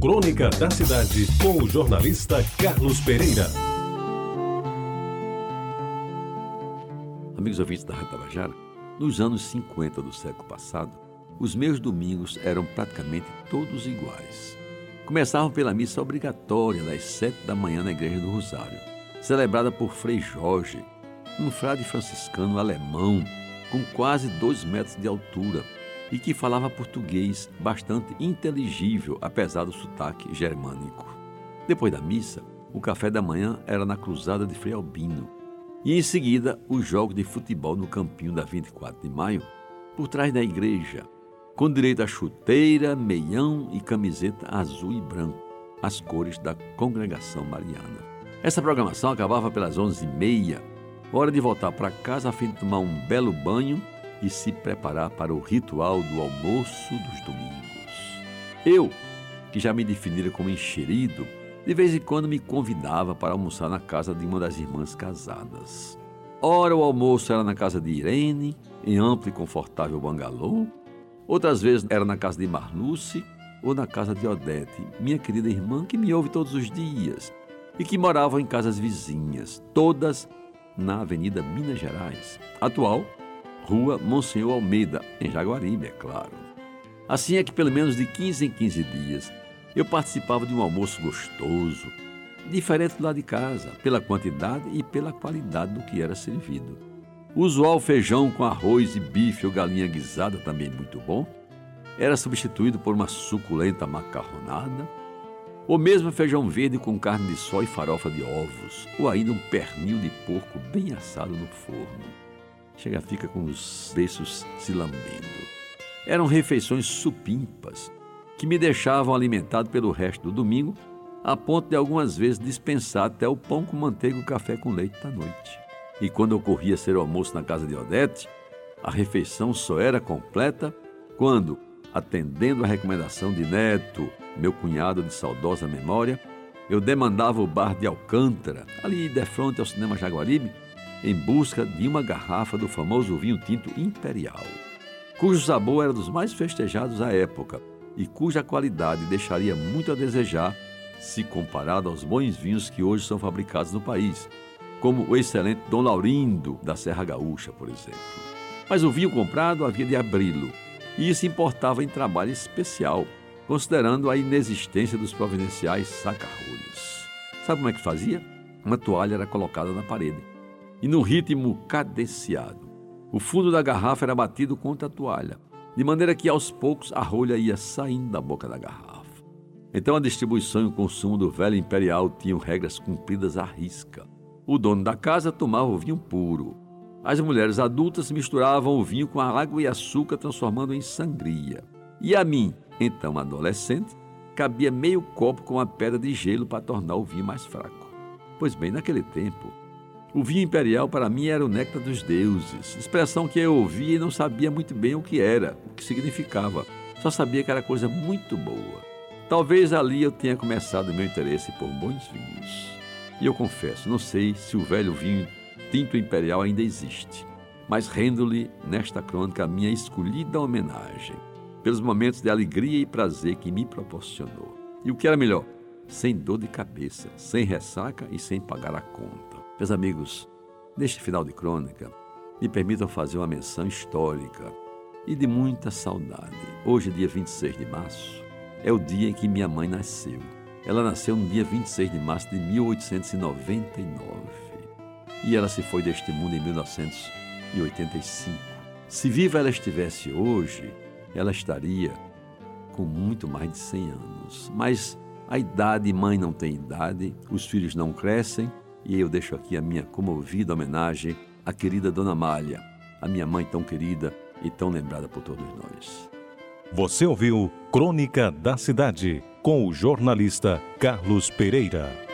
Crônica da Cidade, com o jornalista Carlos Pereira. Amigos ouvintes da Rádio Tabajara, nos anos 50 do século passado, os meus domingos eram praticamente todos iguais. Começavam pela missa obrigatória das sete da manhã na Igreja do Rosário, celebrada por Frei Jorge, um frade franciscano alemão com quase dois metros de altura e que falava português bastante inteligível, apesar do sotaque germânico. Depois da missa, o café da manhã era na cruzada de Frei Albino, e em seguida os jogos de futebol no campinho da 24 de maio, por trás da igreja, com direito a chuteira, meião e camiseta azul e branco, as cores da congregação mariana. Essa programação acabava pelas 11h30, hora de voltar para casa a fim de tomar um belo banho e se preparar para o ritual do almoço dos domingos. Eu, que já me definira como enxerido, de vez em quando me convidava para almoçar na casa de uma das irmãs casadas. Ora, o almoço era na casa de Irene, em amplo e confortável bangalô, outras vezes era na casa de Marluce ou na casa de Odete, minha querida irmã que me ouve todos os dias e que moravam em casas vizinhas, todas na Avenida Minas Gerais, atual Rua Monsenhor Almeida, em Jaguaribe, é claro. Assim é que, pelo menos de 15 em 15 dias, eu participava de um almoço gostoso, diferente do lado de casa, pela quantidade e pela qualidade do que era servido. O usual feijão com arroz e bife ou galinha guisada, também muito bom, era substituído por uma suculenta macarronada, ou mesmo feijão verde com carne de sol e farofa de ovos, ou ainda um pernil de porco bem assado no forno chega fica com os beiços se lambendo. Eram refeições supimpas que me deixavam alimentado pelo resto do domingo, a ponto de algumas vezes dispensar até o pão com manteiga e o café com leite da noite. E quando ocorria ser o almoço na casa de Odete, a refeição só era completa quando, atendendo a recomendação de Neto, meu cunhado de saudosa memória, eu demandava o bar de Alcântara, ali de frente ao cinema Jaguaribe, em busca de uma garrafa do famoso vinho tinto imperial, cujo sabor era dos mais festejados à época e cuja qualidade deixaria muito a desejar se comparado aos bons vinhos que hoje são fabricados no país, como o excelente Dom Laurindo da Serra Gaúcha, por exemplo. Mas o vinho comprado havia de abri-lo, e isso importava em trabalho especial, considerando a inexistência dos providenciais saca-rolhos. Sabe como é que fazia? Uma toalha era colocada na parede e no ritmo cadenciado. O fundo da garrafa era batido contra a toalha, de maneira que aos poucos a rolha ia saindo da boca da garrafa. Então a distribuição e o consumo do velho imperial tinham regras cumpridas à risca. O dono da casa tomava o vinho puro. As mulheres adultas misturavam o vinho com água e açúcar, transformando em sangria. E a mim, então adolescente, cabia meio copo com uma pedra de gelo para tornar o vinho mais fraco. Pois bem, naquele tempo, o vinho imperial para mim era o néctar dos deuses, expressão que eu ouvia e não sabia muito bem o que era, o que significava. Só sabia que era coisa muito boa. Talvez ali eu tenha começado meu interesse por bons vinhos. E eu confesso, não sei se o velho vinho tinto imperial ainda existe, mas rendo-lhe nesta crônica a minha escolhida homenagem, pelos momentos de alegria e prazer que me proporcionou. E o que era melhor, sem dor de cabeça, sem ressaca e sem pagar a conta. Meus amigos, neste final de crônica, me permitam fazer uma menção histórica e de muita saudade. Hoje, dia 26 de março, é o dia em que minha mãe nasceu. Ela nasceu no dia 26 de março de 1899 e ela se foi deste mundo em 1985. Se viva ela estivesse hoje, ela estaria com muito mais de 100 anos. Mas a idade, mãe não tem idade, os filhos não crescem e eu deixo aqui a minha comovida homenagem à querida Dona Malha, a minha mãe tão querida e tão lembrada por todos nós. Você ouviu Crônica da Cidade com o jornalista Carlos Pereira.